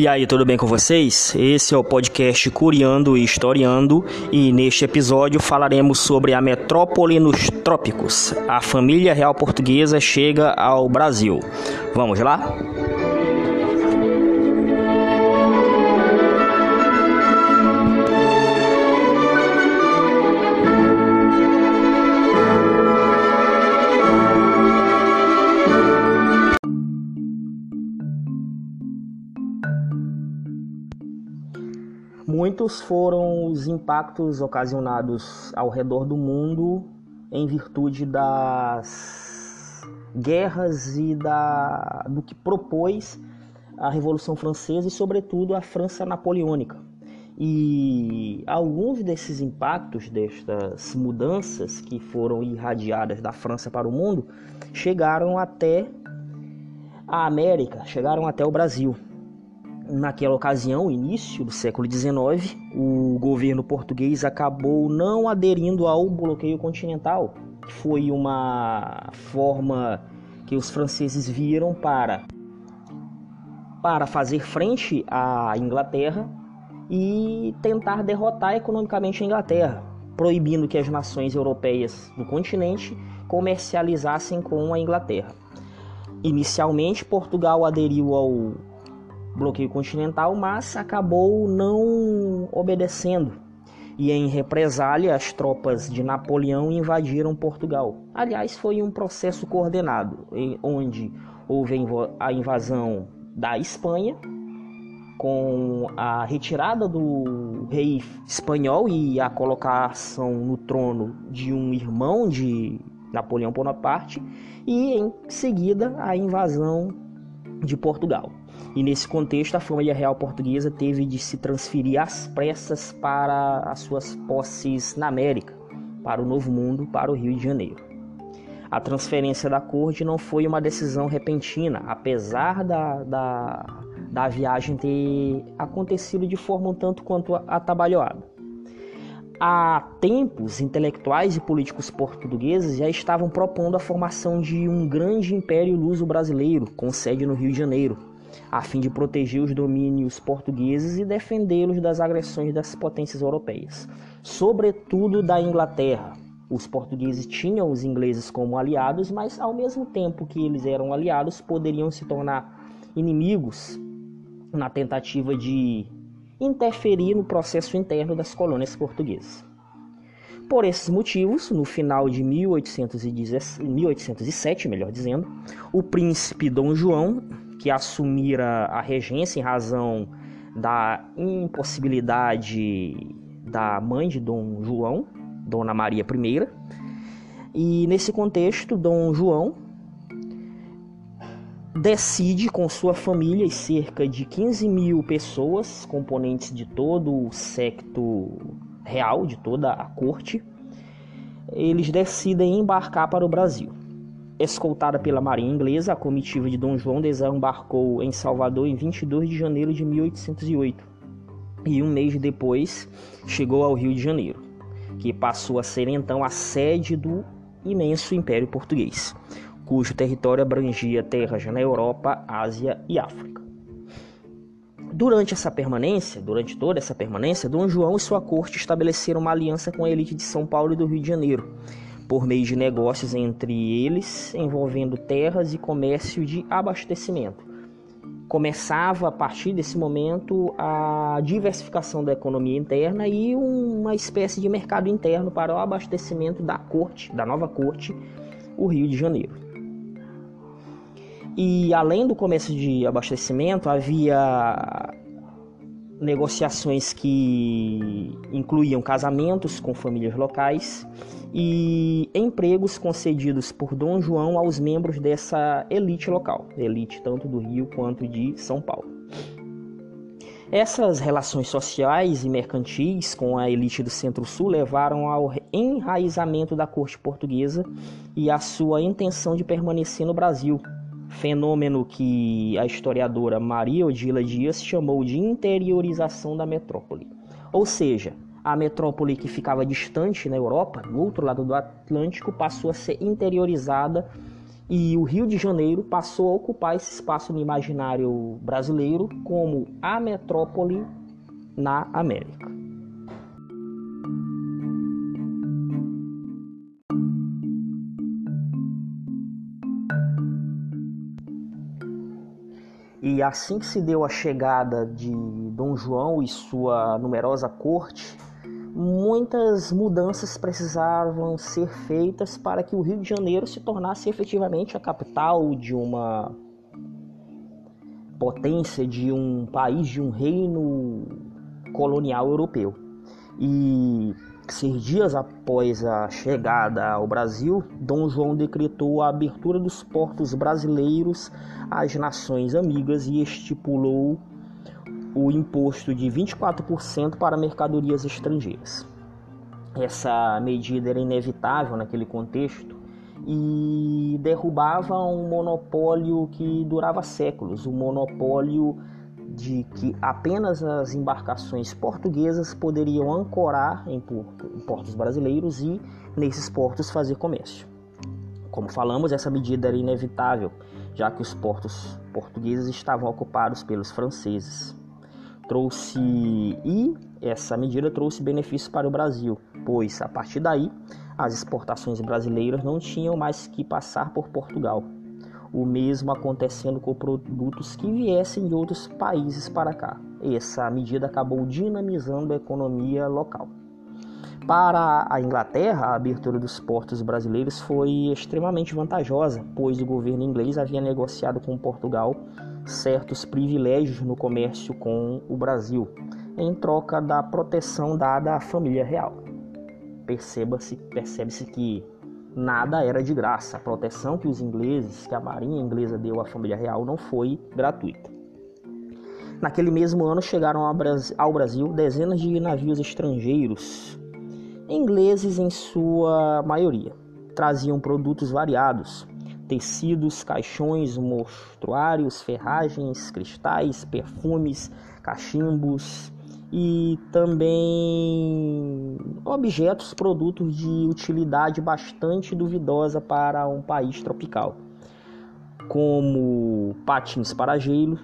E aí, tudo bem com vocês? Esse é o podcast Curiando e Historiando e neste episódio falaremos sobre a metrópole nos trópicos. A família real portuguesa chega ao Brasil. Vamos lá? Muitos foram os impactos ocasionados ao redor do mundo em virtude das guerras e da, do que propôs a Revolução Francesa e, sobretudo, a França Napoleônica. E alguns desses impactos, destas mudanças que foram irradiadas da França para o mundo, chegaram até a América, chegaram até o Brasil naquela ocasião, início do século XIX, o governo português acabou não aderindo ao bloqueio continental, que foi uma forma que os franceses viram para para fazer frente à Inglaterra e tentar derrotar economicamente a Inglaterra, proibindo que as nações europeias do continente comercializassem com a Inglaterra. Inicialmente, Portugal aderiu ao bloqueio continental, mas acabou não obedecendo. E em represália, as tropas de Napoleão invadiram Portugal. Aliás, foi um processo coordenado, onde houve a invasão da Espanha, com a retirada do rei espanhol e a colocação no trono de um irmão de Napoleão Bonaparte, e em seguida a invasão de Portugal. E nesse contexto, a família real portuguesa teve de se transferir às pressas para as suas posses na América, para o Novo Mundo, para o Rio de Janeiro. A transferência da corte não foi uma decisão repentina, apesar da, da, da viagem ter acontecido de forma um tanto quanto atabalhoada. Há tempos, intelectuais e políticos portugueses já estavam propondo a formação de um grande império luso-brasileiro, com sede no Rio de Janeiro, a fim de proteger os domínios portugueses e defendê-los das agressões das potências europeias, sobretudo da Inglaterra. Os portugueses tinham os ingleses como aliados, mas ao mesmo tempo que eles eram aliados, poderiam se tornar inimigos na tentativa de interferir no processo interno das colônias portuguesas. Por esses motivos, no final de 1807, melhor dizendo, o príncipe Dom João que assumira a regência em razão da impossibilidade da mãe de Dom João, Dona Maria I. E nesse contexto, Dom João decide com sua família e cerca de 15 mil pessoas, componentes de todo o secto real, de toda a corte, eles decidem embarcar para o Brasil. Escoltada pela marinha inglesa, a comitiva de Dom João desembarcou em Salvador em 22 de janeiro de 1808 e um mês depois chegou ao Rio de Janeiro, que passou a ser então a sede do imenso Império Português, cujo território abrangia terras na Europa, Ásia e África. Durante essa permanência, durante toda essa permanência, Dom João e sua corte estabeleceram uma aliança com a elite de São Paulo e do Rio de Janeiro, por meio de negócios entre eles envolvendo terras e comércio de abastecimento. Começava a partir desse momento a diversificação da economia interna e uma espécie de mercado interno para o abastecimento da corte, da nova corte, o Rio de Janeiro. E além do comércio de abastecimento, havia negociações que incluíam casamentos com famílias locais e empregos concedidos por Dom João aos membros dessa elite local, elite tanto do Rio quanto de São Paulo. Essas relações sociais e mercantis com a elite do Centro-Sul levaram ao enraizamento da corte portuguesa e à sua intenção de permanecer no Brasil, fenômeno que a historiadora Maria Odila Dias chamou de interiorização da metrópole. Ou seja, a metrópole que ficava distante na Europa, do outro lado do Atlântico, passou a ser interiorizada e o Rio de Janeiro passou a ocupar esse espaço no imaginário brasileiro como a metrópole na América. E assim que se deu a chegada de Dom João e sua numerosa corte, muitas mudanças precisavam ser feitas para que o Rio de Janeiro se tornasse efetivamente a capital de uma potência, de um país, de um reino colonial europeu. E Seis dias após a chegada ao Brasil, Dom João decretou a abertura dos portos brasileiros às nações amigas e estipulou o imposto de 24% para mercadorias estrangeiras. Essa medida era inevitável naquele contexto e derrubava um monopólio que durava séculos, o monopólio de que apenas as embarcações portuguesas poderiam ancorar em, portos brasileiros e nesses portos fazer comércio. Como falamos, essa medida era inevitável, já que os portos portugueses estavam ocupados pelos franceses. Trouxe e essa medida trouxe benefícios para o Brasil, pois a partir daí as exportações brasileiras não tinham mais que passar por Portugal o mesmo acontecendo com produtos que viessem de outros países para cá. Essa medida acabou dinamizando a economia local. Para a Inglaterra, a abertura dos portos brasileiros foi extremamente vantajosa, pois o governo inglês havia negociado com Portugal certos privilégios no comércio com o Brasil, em troca da proteção dada à família real. Perceba-se, percebe-se que nada era de graça. A proteção que os ingleses, que a marinha inglesa deu à família real não foi gratuita. Naquele mesmo ano chegaram ao Brasil dezenas de navios estrangeiros, ingleses em sua maioria. Traziam produtos variados: tecidos, caixões, mostruários, ferragens, cristais, perfumes, cachimbos, e também objetos, produtos de utilidade bastante duvidosa para um país tropical, como patins para gelo,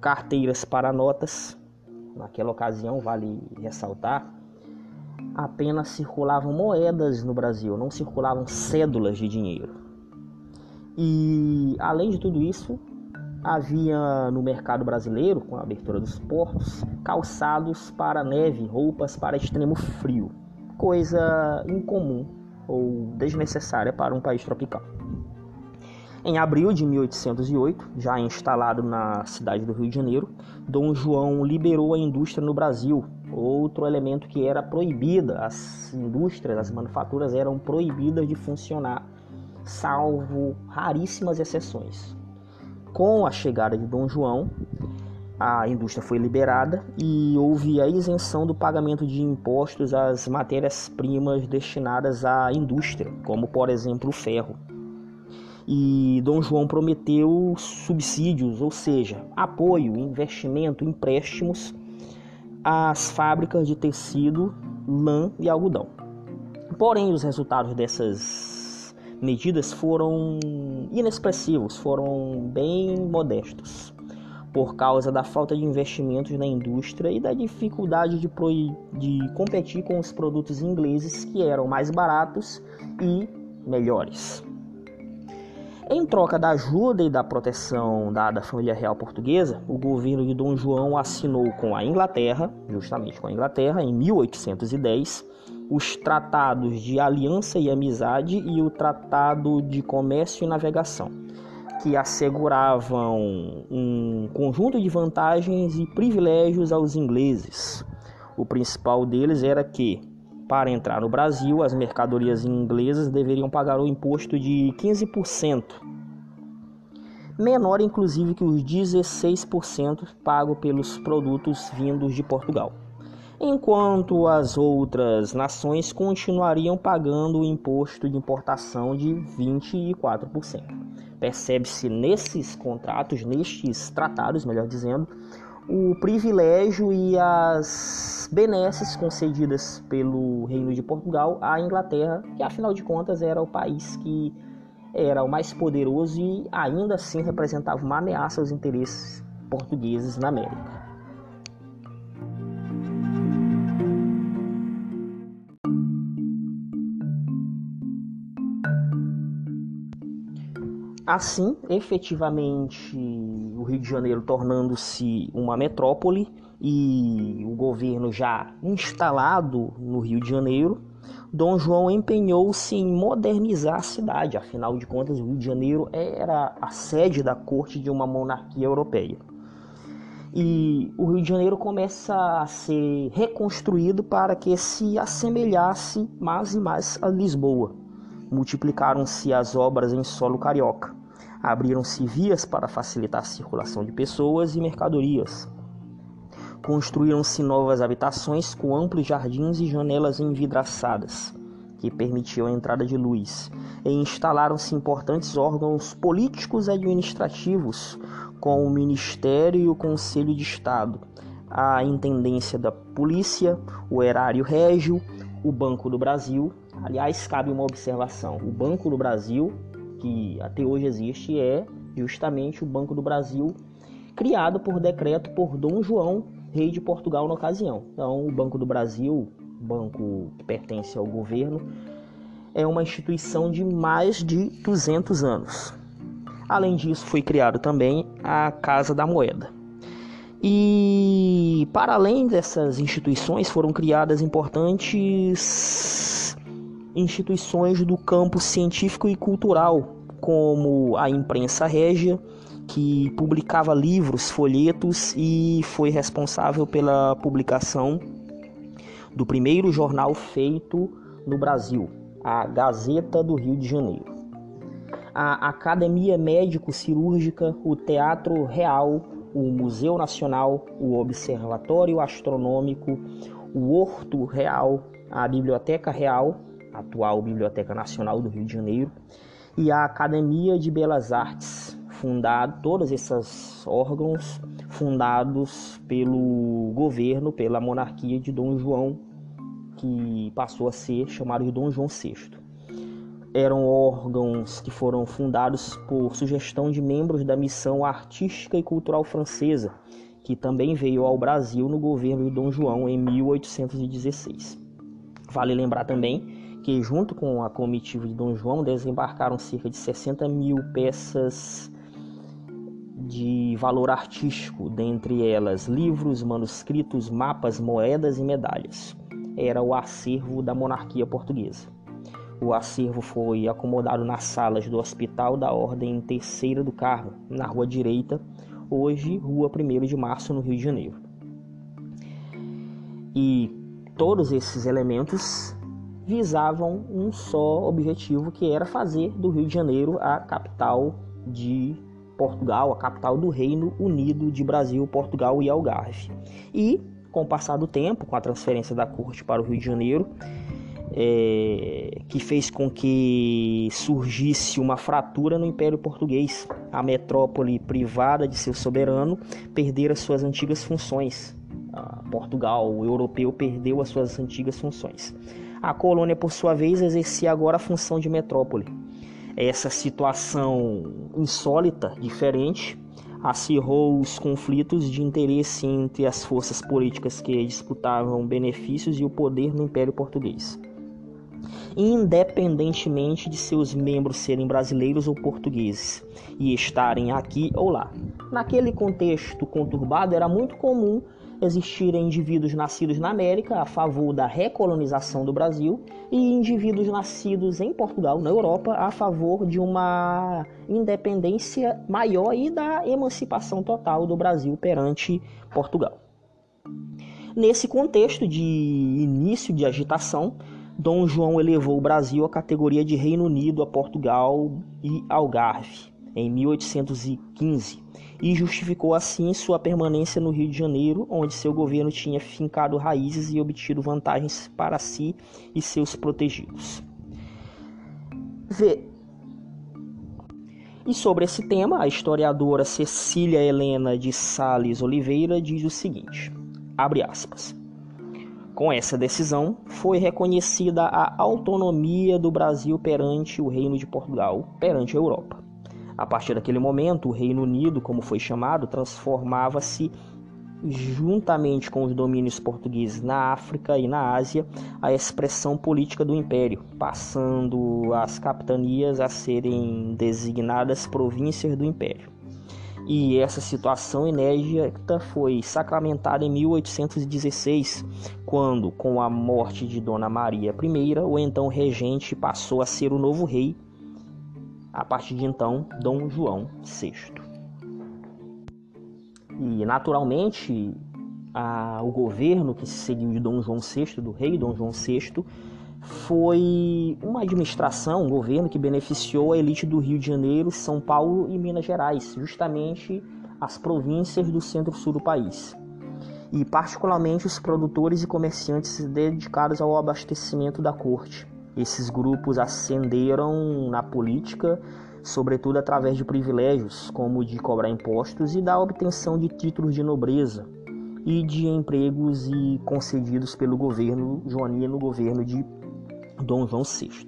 carteiras para notas. Naquela ocasião, vale ressaltar, apenas circulavam moedas no Brasil, não circulavam cédulas de dinheiro. E além de tudo isso, Havia no mercado brasileiro, com a abertura dos portos, calçados para neve, roupas para extremo frio, coisa incomum ou desnecessária para um país tropical. Em abril de 1808, já instalado na cidade do Rio de Janeiro, Dom João liberou a indústria no Brasil, outro elemento que era proibida. As indústrias, as manufaturas eram proibidas de funcionar, salvo raríssimas exceções. Com a chegada de Dom João, a indústria foi liberada e houve a isenção do pagamento de impostos às matérias-primas destinadas à indústria, como por exemplo o ferro. E Dom João prometeu subsídios, ou seja, apoio, investimento, empréstimos às fábricas de tecido, lã e algodão. Porém, os resultados dessas medidas foram inexpressivos, foram bem modestos, por causa da falta de investimentos na indústria e da dificuldade de, de competir com os produtos ingleses que eram mais baratos e melhores. Em troca da ajuda e da proteção dada à família real portuguesa, o governo de Dom João assinou com a Inglaterra, justamente com a Inglaterra, em 1810, os tratados de aliança e amizade e o tratado de comércio e navegação, que asseguravam um conjunto de vantagens e privilégios aos ingleses. O principal deles era que para entrar no Brasil, as mercadorias inglesas deveriam pagar o imposto de 15%, menor inclusive que os 16% pago pelos produtos vindos de Portugal, enquanto as outras nações continuariam pagando o imposto de importação de 24%. Percebe-se nesses contratos, nestes tratados, melhor dizendo, o privilégio e as benesses concedidas pelo Reino de Portugal à Inglaterra, que afinal de contas era o país que era o mais poderoso e ainda assim representava uma ameaça aos interesses portugueses na América. Assim, efetivamente, o Rio de Janeiro tornando-se uma metrópole e o governo já instalado no Rio de Janeiro, Dom João empenhou-se em modernizar a cidade. Afinal de contas, o Rio de Janeiro era a sede da corte de uma monarquia europeia. E o Rio de Janeiro começa a ser reconstruído para que se assemelhasse mais e mais a Lisboa multiplicaram-se as obras em solo carioca. Abriram-se vias para facilitar a circulação de pessoas e mercadorias. Construíram-se novas habitações com amplos jardins e janelas envidraçadas, que permitiam a entrada de luz, e instalaram-se importantes órgãos políticos e administrativos, com o Ministério e o Conselho de Estado, a Intendência da Polícia, o Erário Régio, o Banco do Brasil Aliás, cabe uma observação: o Banco do Brasil, que até hoje existe, é justamente o Banco do Brasil criado por decreto por Dom João, rei de Portugal na ocasião. Então, o Banco do Brasil, banco que pertence ao governo, é uma instituição de mais de 200 anos. Além disso, foi criado também a Casa da Moeda. E para além dessas instituições, foram criadas importantes instituições do campo científico e cultural, como a imprensa régia, que publicava livros, folhetos e foi responsável pela publicação do primeiro jornal feito no Brasil, a Gazeta do Rio de Janeiro. A Academia Médico-Cirúrgica, o Teatro Real, o Museu Nacional, o Observatório Astronômico, o Horto Real, a Biblioteca Real atual Biblioteca Nacional do Rio de Janeiro, e a Academia de Belas Artes, fundado todos esses órgãos fundados pelo governo, pela monarquia de Dom João, que passou a ser chamado de Dom João VI. Eram órgãos que foram fundados por sugestão de membros da missão artística e cultural francesa, que também veio ao Brasil no governo de Dom João em 1816. Vale lembrar também que, junto com a comitiva de Dom João, desembarcaram cerca de 60 mil peças de valor artístico, dentre elas livros, manuscritos, mapas, moedas e medalhas. Era o acervo da monarquia portuguesa. O acervo foi acomodado nas salas do Hospital da Ordem Terceira do Carmo, na Rua Direita, hoje Rua 1 de Março, no Rio de Janeiro. E todos esses elementos visavam um só objetivo, que era fazer do Rio de Janeiro a capital de Portugal, a capital do Reino Unido de Brasil, Portugal e Algarve. E, com o passar do tempo, com a transferência da corte para o Rio de Janeiro, é, que fez com que surgisse uma fratura no Império Português. A metrópole privada de seu soberano perdera suas antigas funções. Portugal, o europeu, perdeu as suas antigas funções. A colônia, por sua vez, exercia agora a função de metrópole. Essa situação insólita, diferente, acirrou os conflitos de interesse entre as forças políticas que disputavam benefícios e o poder no Império Português. Independentemente de seus membros serem brasileiros ou portugueses e estarem aqui ou lá. Naquele contexto conturbado, era muito comum existirem indivíduos nascidos na América a favor da recolonização do Brasil e indivíduos nascidos em Portugal, na Europa, a favor de uma independência maior e da emancipação total do Brasil perante Portugal. Nesse contexto de início de agitação, Dom João elevou o Brasil à categoria de Reino Unido a Portugal e Algarve em 1815 e justificou assim sua permanência no Rio de Janeiro, onde seu governo tinha fincado raízes e obtido vantagens para si e seus protegidos. V. E sobre esse tema, a historiadora Cecília Helena de Sales Oliveira diz o seguinte: abre aspas. Com essa decisão, foi reconhecida a autonomia do Brasil perante o Reino de Portugal, perante a Europa. A partir daquele momento, o Reino Unido, como foi chamado, transformava-se juntamente com os domínios portugueses na África e na Ásia, a expressão política do império, passando as capitanias a serem designadas províncias do império. E essa situação inédita foi sacramentada em 1816, quando, com a morte de Dona Maria I, o então regente passou a ser o novo rei a partir de então, Dom João VI. E naturalmente, a, o governo que se seguiu de Dom João VI, do rei Dom João VI, foi uma administração, um governo que beneficiou a elite do Rio de Janeiro, São Paulo e Minas Gerais, justamente as províncias do centro-sul do país. E particularmente os produtores e comerciantes dedicados ao abastecimento da corte. Esses grupos ascenderam na política, sobretudo através de privilégios, como de cobrar impostos e da obtenção de títulos de nobreza e de empregos e concedidos pelo governo joanino, governo de Dom João VI.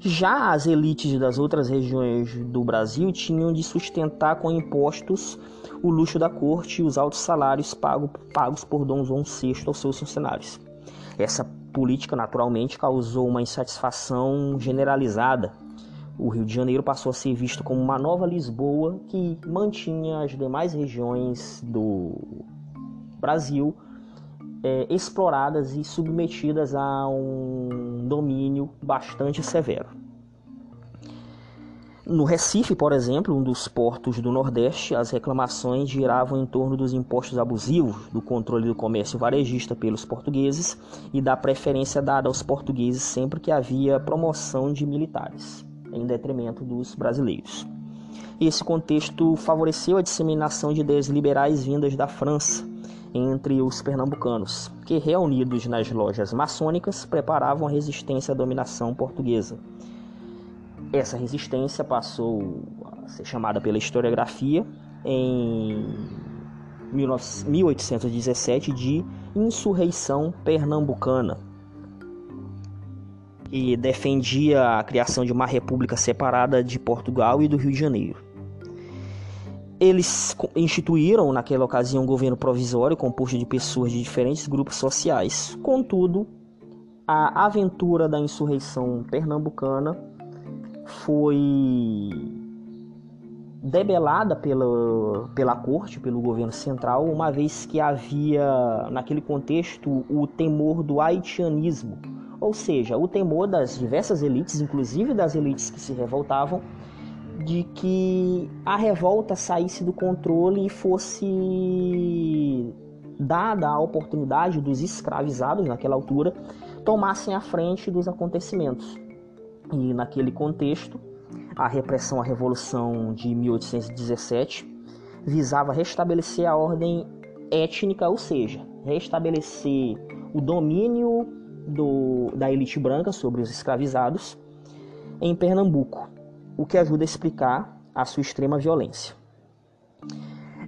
Já as elites das outras regiões do Brasil tinham de sustentar com impostos o luxo da corte e os altos salários pagos por Dom João VI aos seus funcionários. Essa política naturalmente causou uma insatisfação generalizada. O Rio de Janeiro passou a ser visto como uma nova Lisboa que mantinha as demais regiões do Brasil é, exploradas e submetidas a um domínio bastante severo. No Recife, por exemplo, um dos portos do Nordeste, as reclamações giravam em torno dos impostos abusivos, do controle do comércio varejista pelos portugueses e da preferência dada aos portugueses sempre que havia promoção de militares, em detrimento dos brasileiros. Esse contexto favoreceu a disseminação de ideias liberais vindas da França entre os pernambucanos, que, reunidos nas lojas maçônicas, preparavam a resistência à dominação portuguesa essa resistência passou a ser chamada pela historiografia em 1817 de insurreição pernambucana e defendia a criação de uma república separada de Portugal e do Rio de Janeiro. Eles instituíram naquela ocasião um governo provisório composto de pessoas de diferentes grupos sociais. Contudo, a aventura da insurreição pernambucana foi debelada pela, pela corte, pelo governo central, uma vez que havia naquele contexto o temor do haitianismo, ou seja, o temor das diversas elites, inclusive das elites que se revoltavam, de que a revolta saísse do controle e fosse dada a oportunidade dos escravizados naquela altura tomassem a frente dos acontecimentos. E naquele contexto, a repressão à Revolução de 1817 visava restabelecer a ordem étnica, ou seja, restabelecer o domínio do, da elite branca sobre os escravizados em Pernambuco, o que ajuda a explicar a sua extrema violência.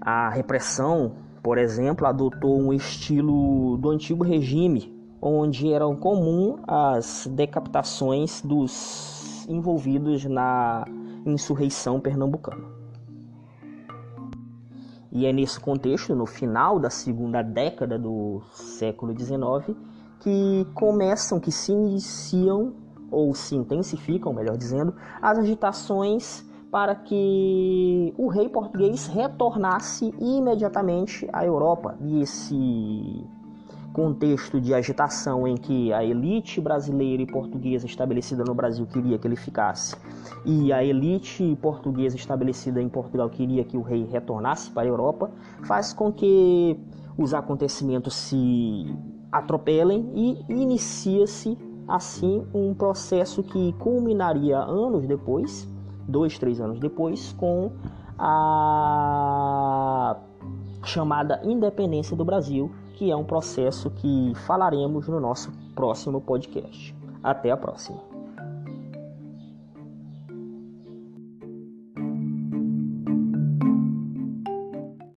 A repressão, por exemplo, adotou um estilo do antigo regime onde eram comum as decapitações dos envolvidos na insurreição pernambucana. E é nesse contexto, no final da segunda década do século XIX, que começam, que se iniciam ou se intensificam, melhor dizendo, as agitações para que o rei português retornasse imediatamente à Europa. E esse contexto de agitação em que a elite brasileira e portuguesa estabelecida no Brasil queria que ele ficasse e a elite portuguesa estabelecida em Portugal queria que o rei retornasse para a Europa, faz com que os acontecimentos se atropelem e inicia-se assim um processo que culminaria anos depois, dois, três anos depois, com a chamada independência do Brasil, que é um processo que falaremos no nosso próximo podcast. Até a próxima.